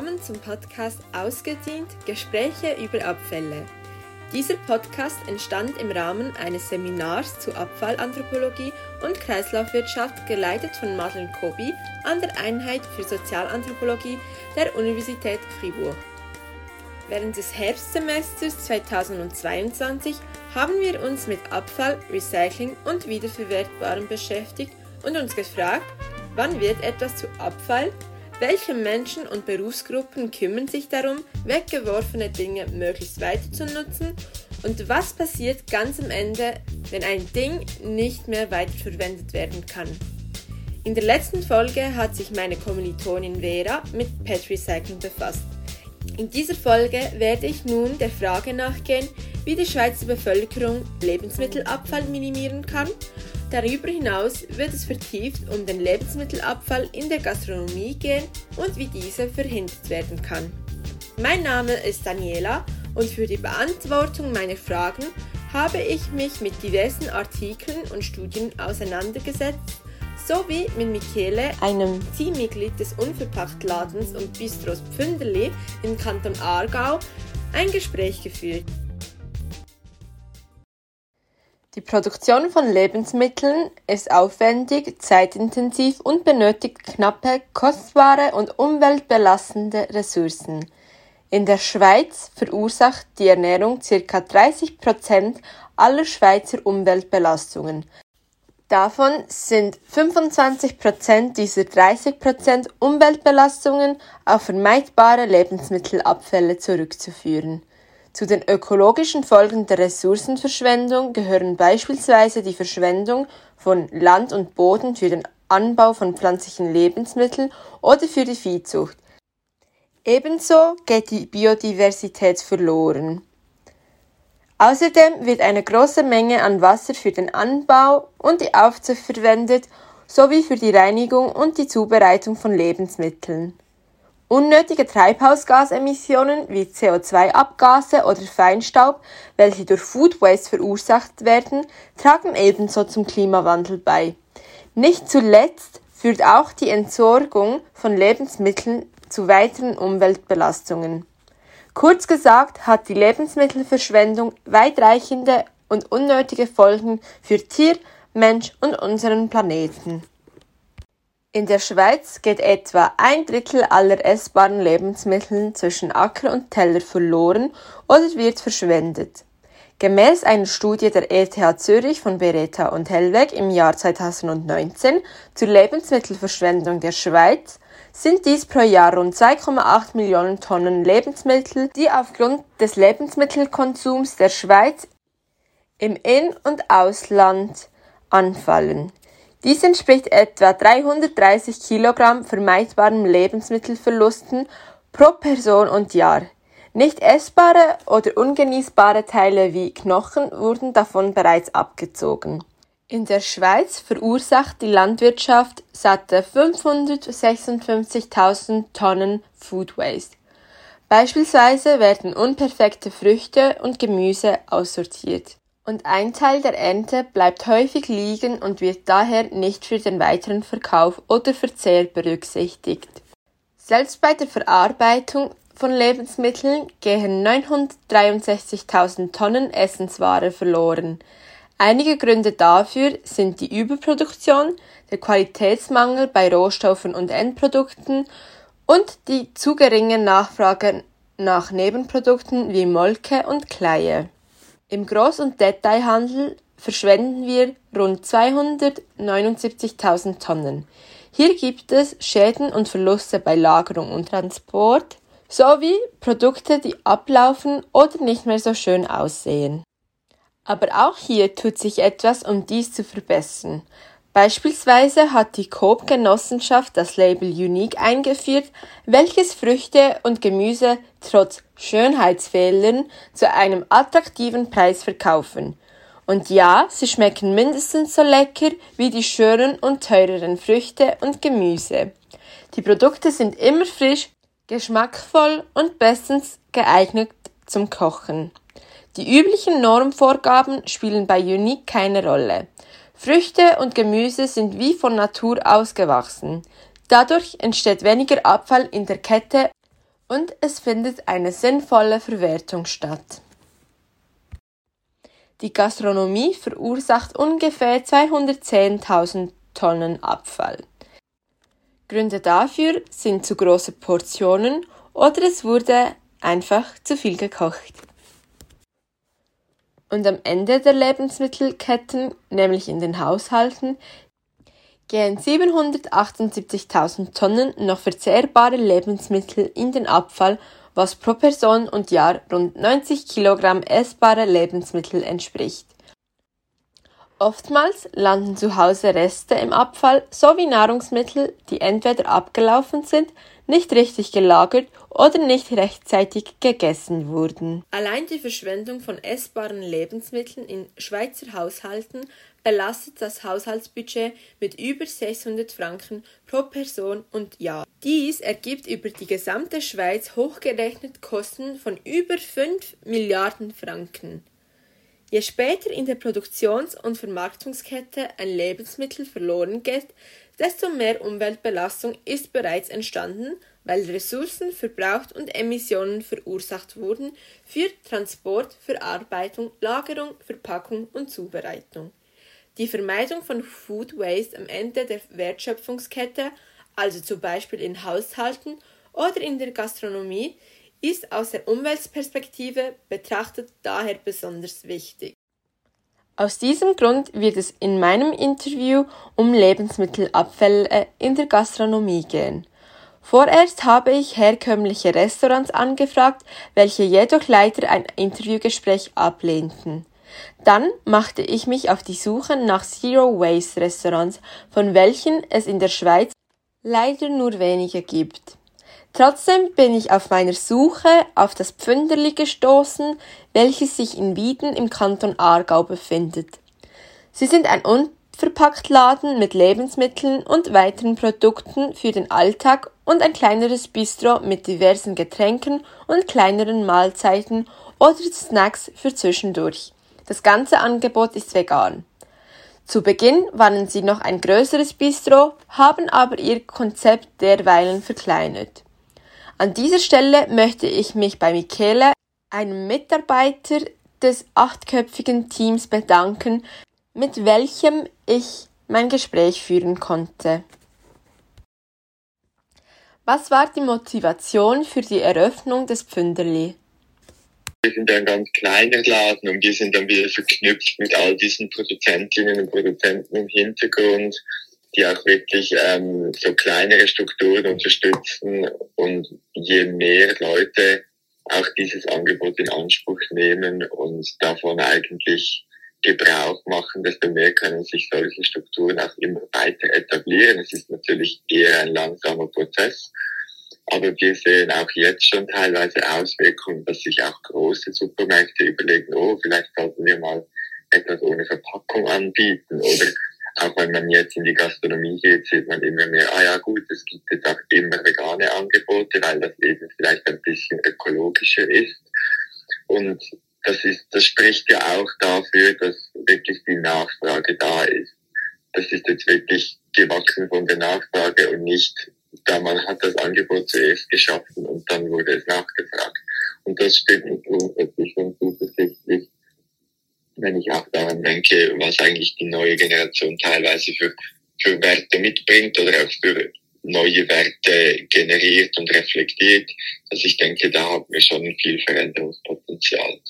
Willkommen zum Podcast Ausgedient Gespräche über Abfälle. Dieser Podcast entstand im Rahmen eines Seminars zu Abfallanthropologie und Kreislaufwirtschaft geleitet von Madeleine Kobi an der Einheit für Sozialanthropologie der Universität Fribourg. Während des Herbstsemesters 2022 haben wir uns mit Abfall, Recycling und Wiederverwertbarem beschäftigt und uns gefragt, wann wird etwas zu Abfall welche Menschen und Berufsgruppen kümmern sich darum, weggeworfene Dinge möglichst weiter zu nutzen? Und was passiert ganz am Ende, wenn ein Ding nicht mehr weiterverwendet werden kann? In der letzten Folge hat sich meine Kommilitonin Vera mit Pet Recycling befasst. In dieser Folge werde ich nun der Frage nachgehen, wie die Schweizer Bevölkerung Lebensmittelabfall minimieren kann Darüber hinaus wird es vertieft um den Lebensmittelabfall in der Gastronomie gehen und wie dieser verhindert werden kann. Mein Name ist Daniela und für die Beantwortung meiner Fragen habe ich mich mit diversen Artikeln und Studien auseinandergesetzt sowie mit Michele, einem Teammitglied des Unverpacktladens und Bistros Pfünderli im Kanton Aargau, ein Gespräch geführt. Die Produktion von Lebensmitteln ist aufwendig, zeitintensiv und benötigt knappe, kostbare und umweltbelastende Ressourcen. In der Schweiz verursacht die Ernährung ca. 30 Prozent aller Schweizer Umweltbelastungen. Davon sind 25 Prozent dieser 30 Prozent Umweltbelastungen auf vermeidbare Lebensmittelabfälle zurückzuführen. Zu den ökologischen Folgen der Ressourcenverschwendung gehören beispielsweise die Verschwendung von Land und Boden für den Anbau von pflanzlichen Lebensmitteln oder für die Viehzucht. Ebenso geht die Biodiversität verloren. Außerdem wird eine große Menge an Wasser für den Anbau und die Aufzucht verwendet, sowie für die Reinigung und die Zubereitung von Lebensmitteln. Unnötige Treibhausgasemissionen wie CO2-Abgase oder Feinstaub, welche durch Food Waste verursacht werden, tragen ebenso zum Klimawandel bei. Nicht zuletzt führt auch die Entsorgung von Lebensmitteln zu weiteren Umweltbelastungen. Kurz gesagt hat die Lebensmittelverschwendung weitreichende und unnötige Folgen für Tier, Mensch und unseren Planeten. In der Schweiz geht etwa ein Drittel aller essbaren Lebensmittel zwischen Acker und Teller verloren oder wird verschwendet. Gemäß einer Studie der ETH Zürich von Beretta und Hellweg im Jahr 2019 zur Lebensmittelverschwendung der Schweiz sind dies pro Jahr rund 2,8 Millionen Tonnen Lebensmittel, die aufgrund des Lebensmittelkonsums der Schweiz im In- und Ausland anfallen. Dies entspricht etwa 330 Kilogramm vermeidbaren Lebensmittelverlusten pro Person und Jahr. Nicht essbare oder ungenießbare Teile wie Knochen wurden davon bereits abgezogen. In der Schweiz verursacht die Landwirtschaft satte 556.000 Tonnen Food Waste. Beispielsweise werden unperfekte Früchte und Gemüse aussortiert und ein Teil der Ernte bleibt häufig liegen und wird daher nicht für den weiteren Verkauf oder Verzehr berücksichtigt. Selbst bei der Verarbeitung von Lebensmitteln gehen 963.000 Tonnen Essensware verloren. Einige Gründe dafür sind die Überproduktion, der Qualitätsmangel bei Rohstoffen und Endprodukten und die zu geringe Nachfrage nach Nebenprodukten wie Molke und Kleie. Im Groß- und Detailhandel verschwenden wir rund 279.000 Tonnen. Hier gibt es Schäden und Verluste bei Lagerung und Transport sowie Produkte, die ablaufen oder nicht mehr so schön aussehen. Aber auch hier tut sich etwas, um dies zu verbessern. Beispielsweise hat die Coop-Genossenschaft das Label Unique eingeführt, welches Früchte und Gemüse trotz Schönheitsfehlern zu einem attraktiven Preis verkaufen. Und ja, sie schmecken mindestens so lecker wie die schönen und teureren Früchte und Gemüse. Die Produkte sind immer frisch, geschmackvoll und bestens geeignet zum Kochen. Die üblichen Normvorgaben spielen bei Unique keine Rolle. Früchte und Gemüse sind wie von Natur aus gewachsen. Dadurch entsteht weniger Abfall in der Kette und es findet eine sinnvolle Verwertung statt. Die Gastronomie verursacht ungefähr 210.000 Tonnen Abfall. Gründe dafür sind zu große Portionen oder es wurde einfach zu viel gekocht. Und am Ende der Lebensmittelketten, nämlich in den Haushalten, gehen 778.000 Tonnen noch verzehrbare Lebensmittel in den Abfall, was pro Person und Jahr rund 90 Kilogramm essbare Lebensmittel entspricht. Oftmals landen zu Hause Reste im Abfall sowie Nahrungsmittel, die entweder abgelaufen sind, nicht richtig gelagert oder nicht rechtzeitig gegessen wurden. Allein die Verschwendung von essbaren Lebensmitteln in Schweizer Haushalten belastet das Haushaltsbudget mit über 600 Franken pro Person und Jahr. Dies ergibt über die gesamte Schweiz hochgerechnet Kosten von über 5 Milliarden Franken. Je später in der Produktions- und Vermarktungskette ein Lebensmittel verloren geht, desto mehr Umweltbelastung ist bereits entstanden, weil Ressourcen verbraucht und Emissionen verursacht wurden für Transport, Verarbeitung, Lagerung, Verpackung und Zubereitung. Die Vermeidung von Food Waste am Ende der Wertschöpfungskette, also zum Beispiel in Haushalten oder in der Gastronomie, ist aus der Umweltperspektive betrachtet daher besonders wichtig. Aus diesem Grund wird es in meinem Interview um Lebensmittelabfälle in der Gastronomie gehen. Vorerst habe ich herkömmliche Restaurants angefragt, welche jedoch leider ein Interviewgespräch ablehnten. Dann machte ich mich auf die Suche nach Zero Waste Restaurants, von welchen es in der Schweiz leider nur wenige gibt. Trotzdem bin ich auf meiner Suche auf das Pfünderli gestoßen, welches sich in Wieden im Kanton Aargau befindet. Sie sind ein Unverpacktladen mit Lebensmitteln und weiteren Produkten für den Alltag und ein kleineres Bistro mit diversen Getränken und kleineren Mahlzeiten oder Snacks für zwischendurch. Das ganze Angebot ist vegan. Zu Beginn waren sie noch ein größeres Bistro, haben aber ihr Konzept derweilen verkleinert. An dieser Stelle möchte ich mich bei Michele, einem Mitarbeiter des achtköpfigen Teams, bedanken, mit welchem ich mein Gespräch führen konnte. Was war die Motivation für die Eröffnung des Pfünderli? Wir sind ein ganz kleiner Laden und wir sind dann wieder verknüpft mit all diesen Produzentinnen und Produzenten im Hintergrund die auch wirklich ähm, so kleinere Strukturen unterstützen und je mehr Leute auch dieses Angebot in Anspruch nehmen und davon eigentlich Gebrauch machen, desto mehr können sich solche Strukturen auch immer weiter etablieren. Es ist natürlich eher ein langsamer Prozess, aber wir sehen auch jetzt schon teilweise Auswirkungen, dass sich auch große Supermärkte überlegen, oh, vielleicht sollten wir mal etwas ohne Verpackung anbieten oder auch wenn man jetzt in die Gastronomie geht, sieht man immer mehr, ah ja gut, es gibt jetzt auch immer vegane Angebote, weil das eben vielleicht ein bisschen ökologischer ist. Und das ist, das spricht ja auch dafür, dass wirklich die Nachfrage da ist. Das ist jetzt wirklich gewachsen von der Nachfrage und nicht, da man hat das Angebot zuerst geschaffen und dann wurde es nachgefragt. Und das stimmt grundsätzlich schon zuversichtlich wenn ich auch daran denke, was eigentlich die neue Generation teilweise für, für Werte mitbringt oder auch für neue Werte generiert und reflektiert. Also ich denke, da haben wir schon viel Veränderungspotenzial.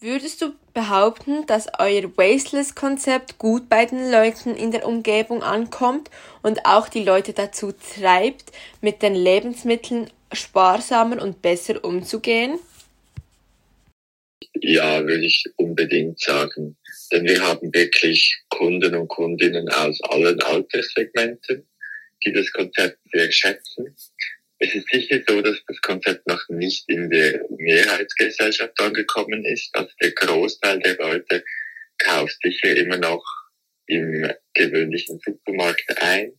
Würdest du behaupten, dass euer Wasteless-Konzept gut bei den Leuten in der Umgebung ankommt und auch die Leute dazu treibt, mit den Lebensmitteln sparsamer und besser umzugehen? Ja, würde ich unbedingt sagen. Denn wir haben wirklich Kunden und Kundinnen aus allen Alterssegmenten, die das Konzept sehr schätzen. Es ist sicher so, dass das Konzept noch nicht in der Mehrheitsgesellschaft angekommen ist. Also der Großteil der Leute kauft sicher immer noch im gewöhnlichen Supermarkt ein.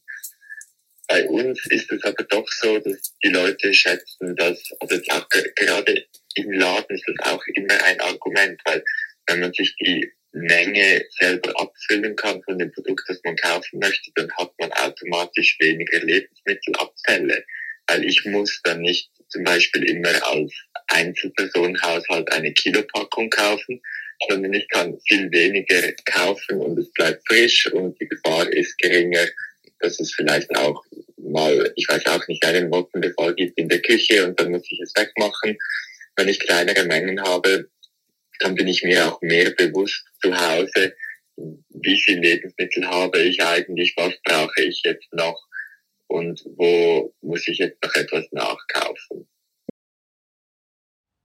Bei uns ist es aber doch so, dass die Leute schätzen, dass, also auch gerade im Laden ist das auch immer ein Argument, weil wenn man sich die Menge selber abfüllen kann von dem Produkt, das man kaufen möchte, dann hat man automatisch weniger Lebensmittelabfälle. weil ich muss dann nicht zum Beispiel immer als Einzelpersonenhaushalt eine Kilopackung kaufen, sondern ich kann viel weniger kaufen und es bleibt frisch und die Gefahr ist geringer, dass es vielleicht auch mal, ich weiß auch nicht, einen Mottenbefall gibt in der Küche und dann muss ich es wegmachen. Wenn ich kleinere Mengen habe, dann bin ich mir auch mehr bewusst zu Hause, wie viel Lebensmittel habe ich eigentlich, was brauche ich jetzt noch und wo muss ich jetzt noch etwas nachkaufen.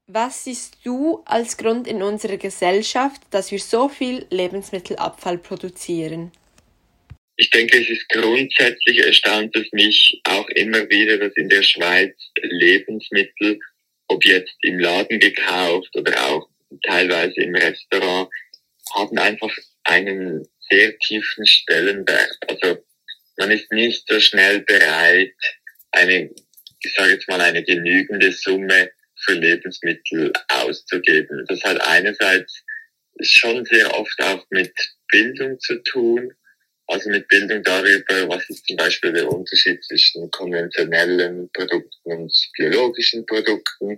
Was siehst du als Grund in unserer Gesellschaft, dass wir so viel Lebensmittelabfall produzieren? Ich denke, es ist grundsätzlich erstaunt es mich auch immer wieder, dass in der Schweiz Lebensmittel, ob jetzt im Laden gekauft oder auch teilweise im Restaurant, haben einfach einen sehr tiefen Stellenwert. Also man ist nicht so schnell bereit, eine, ich sage jetzt mal, eine genügende Summe für Lebensmittel auszugeben. Das hat einerseits schon sehr oft auch mit Bildung zu tun, also mit Bildung darüber, was ist zum Beispiel der Unterschied zwischen konventionellen Produkten und biologischen Produkten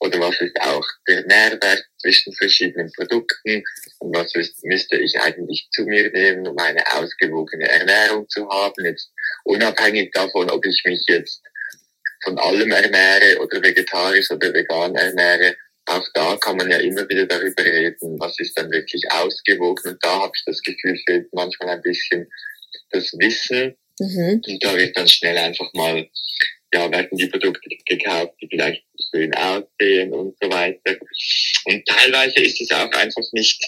oder was ist auch der Nährwert zwischen verschiedenen Produkten und was ist, müsste ich eigentlich zu mir nehmen, um eine ausgewogene Ernährung zu haben, jetzt unabhängig davon, ob ich mich jetzt von allem ernähre oder vegetarisch oder vegan ernähre, auch da kann man ja immer wieder darüber reden, was ist dann wirklich ausgewogen. Und da habe ich das Gefühl, fehlt manchmal ein bisschen das Wissen. Mhm. Und da wird dann schnell einfach mal, ja, werden die Produkte gekauft, die vielleicht schön aussehen und so weiter. Und teilweise ist es auch einfach nicht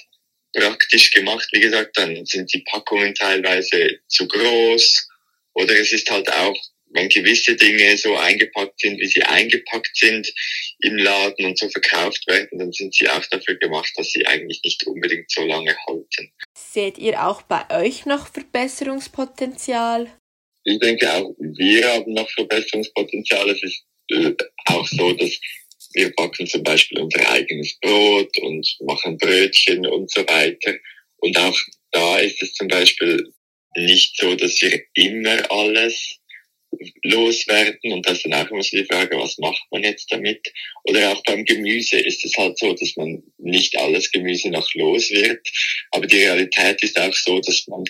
praktisch gemacht. Wie gesagt, dann sind die Packungen teilweise zu groß oder es ist halt auch wenn gewisse Dinge so eingepackt sind, wie sie eingepackt sind im Laden und so verkauft werden, dann sind sie auch dafür gemacht, dass sie eigentlich nicht unbedingt so lange halten. Seht ihr auch bei euch noch Verbesserungspotenzial? Ich denke auch, wir haben noch Verbesserungspotenzial. Es ist äh, auch so, dass wir backen zum Beispiel unser eigenes Brot und machen Brötchen und so weiter. Und auch da ist es zum Beispiel nicht so, dass wir immer alles loswerden und das ist dann auch immer so die Frage, was macht man jetzt damit? Oder auch beim Gemüse ist es halt so, dass man nicht alles Gemüse noch los wird, aber die Realität ist auch so, dass man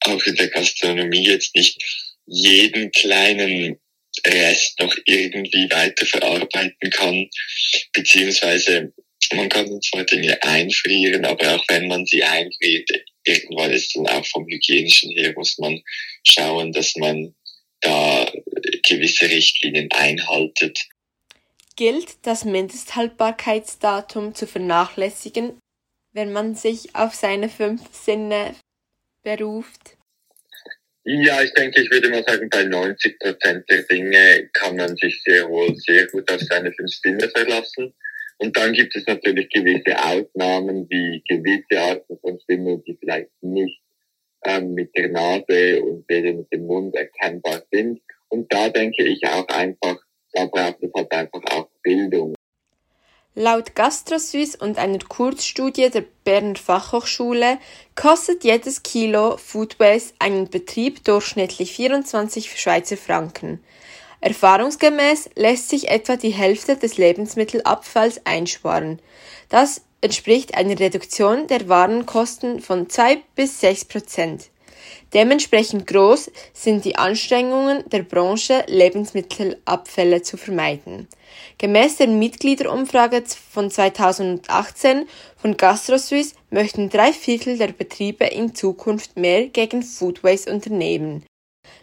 auch in der Gastronomie jetzt nicht jeden kleinen Rest noch irgendwie weiterverarbeiten kann, beziehungsweise man kann zwar Dinge einfrieren, aber auch wenn man sie einfriert, irgendwann ist dann auch vom hygienischen her muss man schauen, dass man da gewisse Richtlinien einhaltet. Gilt das Mindesthaltbarkeitsdatum zu vernachlässigen, wenn man sich auf seine fünf Sinne beruft? Ja, ich denke, ich würde mal sagen, bei 90 Prozent der Dinge kann man sich sehr wohl sehr gut auf seine fünf Sinne verlassen. Und dann gibt es natürlich gewisse Ausnahmen, wie gewisse Arten von Stimmen, die vielleicht nicht ähm, mit der Nase und weder mit dem Mund erkennbar sind. Und da denke ich auch einfach, da braucht es halt einfach auch Bildung. Laut GastroSuisse und einer Kurzstudie der Berner Fachhochschule kostet jedes Kilo Food einen Betrieb durchschnittlich 24 Schweizer Franken. Erfahrungsgemäß lässt sich etwa die Hälfte des Lebensmittelabfalls einsparen. Das entspricht einer Reduktion der Warenkosten von zwei bis sechs Prozent. Dementsprechend groß sind die Anstrengungen der Branche, Lebensmittelabfälle zu vermeiden. Gemäß der Mitgliederumfrage von 2018 von GastroSuisse möchten drei Viertel der Betriebe in Zukunft mehr gegen Food Waste unternehmen.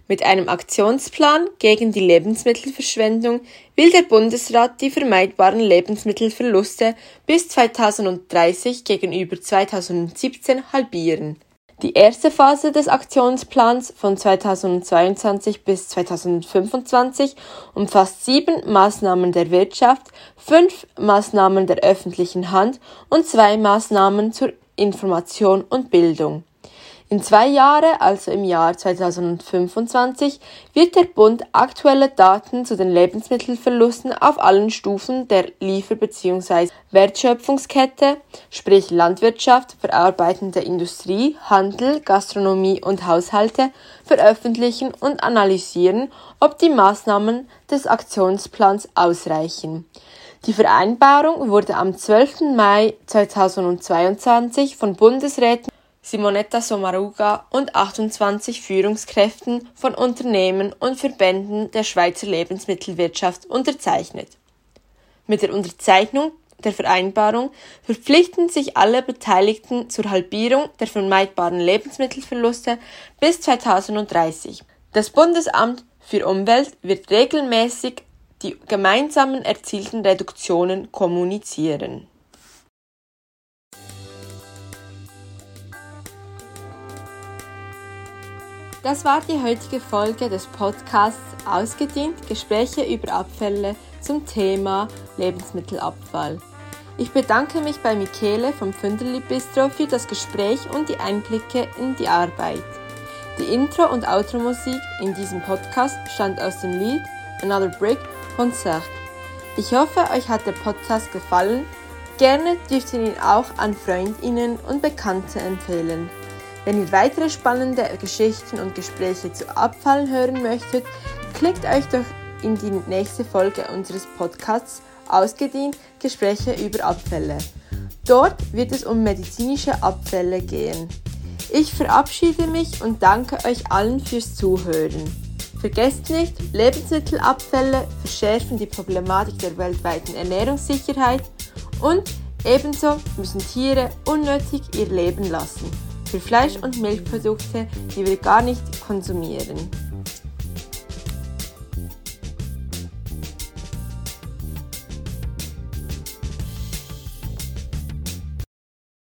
Mit einem Aktionsplan gegen die Lebensmittelverschwendung will der Bundesrat die vermeidbaren Lebensmittelverluste bis 2030 gegenüber 2017 halbieren. Die erste Phase des Aktionsplans von 2022 bis 2025 umfasst sieben Maßnahmen der Wirtschaft, fünf Maßnahmen der öffentlichen Hand und zwei Maßnahmen zur Information und Bildung. In zwei Jahren, also im Jahr 2025, wird der Bund aktuelle Daten zu den Lebensmittelverlusten auf allen Stufen der Liefer- bzw. Wertschöpfungskette, sprich Landwirtschaft, verarbeitende Industrie, Handel, Gastronomie und Haushalte, veröffentlichen und analysieren, ob die Maßnahmen des Aktionsplans ausreichen. Die Vereinbarung wurde am 12. Mai 2022 von Bundesräten Simonetta Sommaruga und 28 Führungskräften von Unternehmen und Verbänden der Schweizer Lebensmittelwirtschaft unterzeichnet. Mit der Unterzeichnung der Vereinbarung verpflichten sich alle Beteiligten zur Halbierung der vermeidbaren Lebensmittelverluste bis 2030. Das Bundesamt für Umwelt wird regelmäßig die gemeinsamen erzielten Reduktionen kommunizieren. Das war die heutige Folge des Podcasts Ausgedient Gespräche über Abfälle zum Thema Lebensmittelabfall. Ich bedanke mich bei Michele vom Fünderli Bistro für das Gespräch und die Einblicke in die Arbeit. Die Intro- und Outro-Musik in diesem Podcast stammt aus dem Lied Another Brick von Serge. Ich hoffe, euch hat der Podcast gefallen. Gerne dürft ihr ihn auch an Freundinnen und Bekannte empfehlen. Wenn ihr weitere spannende Geschichten und Gespräche zu Abfallen hören möchtet, klickt euch doch in die nächste Folge unseres Podcasts Ausgedient Gespräche über Abfälle. Dort wird es um medizinische Abfälle gehen. Ich verabschiede mich und danke euch allen fürs Zuhören. Vergesst nicht, Lebensmittelabfälle verschärfen die Problematik der weltweiten Ernährungssicherheit und ebenso müssen Tiere unnötig ihr Leben lassen für Fleisch- und Milchprodukte, die wir gar nicht konsumieren.